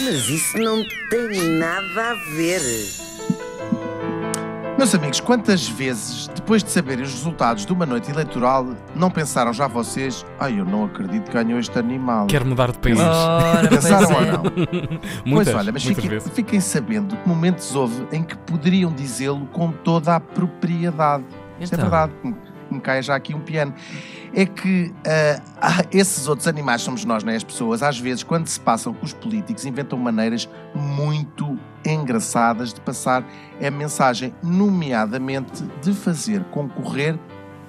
Mas isso não tem nada a ver. Meus amigos, quantas vezes, depois de saberem os resultados de uma noite eleitoral, não pensaram já vocês, ai, eu não acredito que ganhou este animal? Quero mudar de país. Ora, pois Pensaram ou é. não? muitas, pois olha, mas fiquem, vezes. fiquem sabendo que momentos houve em que poderiam dizê-lo com toda a propriedade. Isto é Então. verdade, que me- cai já aqui um piano. É que ah, esses outros animais somos nós, não é? As pessoas, às vezes, quando se passam com os políticos, inventam maneiras muito engraçadas de passar a mensagem, nomeadamente de fazer concorrer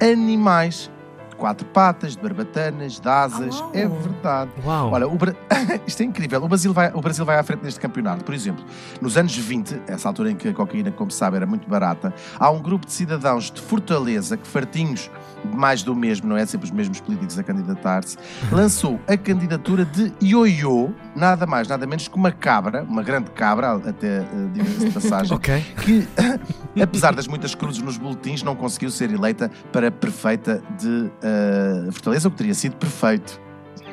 animais de quatro patas, de barbatanas, de asas. Uau. É verdade. Uau. Olha, o Bra- isto é incrível. O Brasil, vai, o Brasil vai à frente neste campeonato. Por exemplo, nos anos 20, essa altura em que a cocaína, como se sabe, era muito barata, há um grupo de cidadãos de Fortaleza que, fartinhos de mais do mesmo, não é? Sempre os mesmos políticos a candidatar-se, lançou a candidatura de Ioiô, nada mais, nada menos que uma cabra, uma grande cabra, até eh, diga-se de passagem, ok. que, apesar das muitas cruzes nos boletins, não conseguiu ser eleita para prefeita de eh, Fortaleza, o que teria sido perfeito.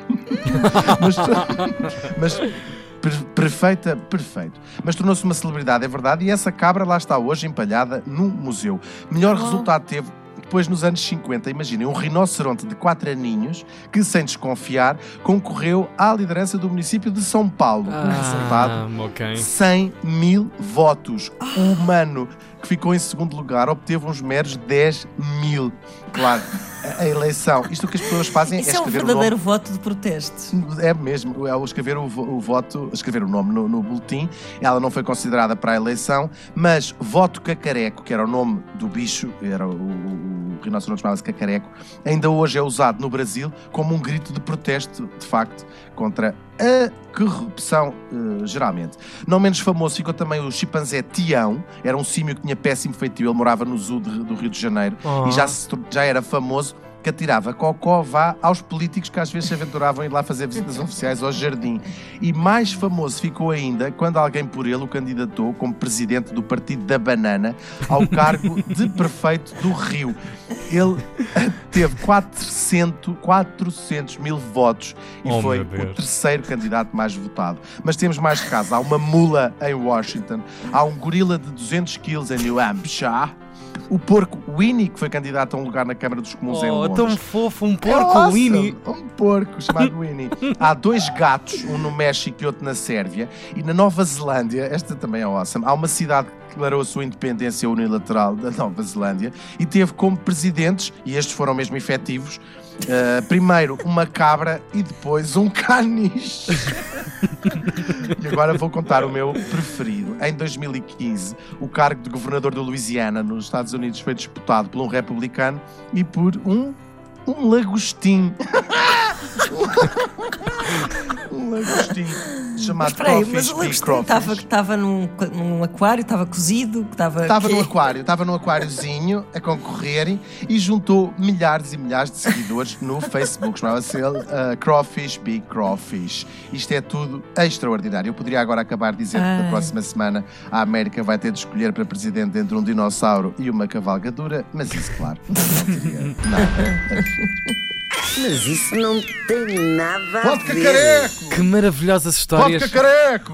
mas, mas per- perfeita, perfeito. Mas tornou-se uma celebridade, é verdade, e essa cabra lá está hoje empalhada num museu. Melhor Uau. resultado teve. Depois, nos anos 50, imaginem, um rinoceronte de quatro aninhos que, sem desconfiar, concorreu à liderança do município de São Paulo. Resultado Ah, ok. 100 mil votos. O humano que ficou em segundo lugar obteve uns meros 10 mil. Claro, a- a eleição. Isto que as pessoas fazem Isso é é um escrever verdadeiro nome. voto de protesto. É mesmo, ao escrever o, o voto, escrever o nome no, no boletim, ela não foi considerada para a eleição, mas voto cacareco, que era o nome do bicho, era o, o, o rinoceronte chamava-se cacareco, ainda hoje é usado no Brasil como um grito de protesto, de facto, contra a corrupção, eh, geralmente. Não menos famoso ficou também o chimpanzé Tião, era um símio que tinha péssimo feitio, ele morava no zoo de- do Rio de Janeiro Oh. e já, se já era famoso que atirava cocó vá aos políticos que às vezes se aventuravam a ir lá fazer visitas oficiais ao jardim. E mais famoso ficou ainda quando alguém por ele o candidatou como presidente do Partido da Banana ao cargo de prefeito do Rio. Ele teve 400, 400 mil votos e Oh, foi o terceiro candidato mais votado. Mas temos mais casos. Há uma mula em Washington, há um gorila de 200 quilos em New Hampshire, o porco Winnie, que foi candidato a um lugar na Câmara dos Comuns em Oh, Londres. tão fofo, um É porco, awesome. Winnie. Um porco chamado Winnie. Há dois gatos, um no México e outro na Sérvia. E na Nova Zelândia, esta também é awesome, há uma cidade declarou a sua independência unilateral da Nova Zelândia e teve como presidentes, e estes foram mesmo efetivos, eh, primeiro uma cabra e depois um caniche. E agora vou contar o meu preferido. Em 2015, o cargo de governador da Louisiana, nos Estados Unidos, foi disputado por um republicano e por um, um lagostim. lagostim chamado Espera aí, mas Crawfish o Big lagostim estava estava num, num aquário, estava cozido, estava. Estava no quê? aquário, estava no aquáriozinho a concorrerem e juntou milhares e milhares de seguidores no Facebook. Chamava-se ele uh, Crawfish Big Crawfish. Isto é tudo extraordinário. Eu poderia agora acabar dizendo que na próxima semana a América vai ter de escolher para presidente entre um dinossauro e uma cavalgadura, mas isso, claro, não teria nada a ver. Mas isso não tem nada a Vodka ver. careco! Que maravilhosas histórias. Vodka careco!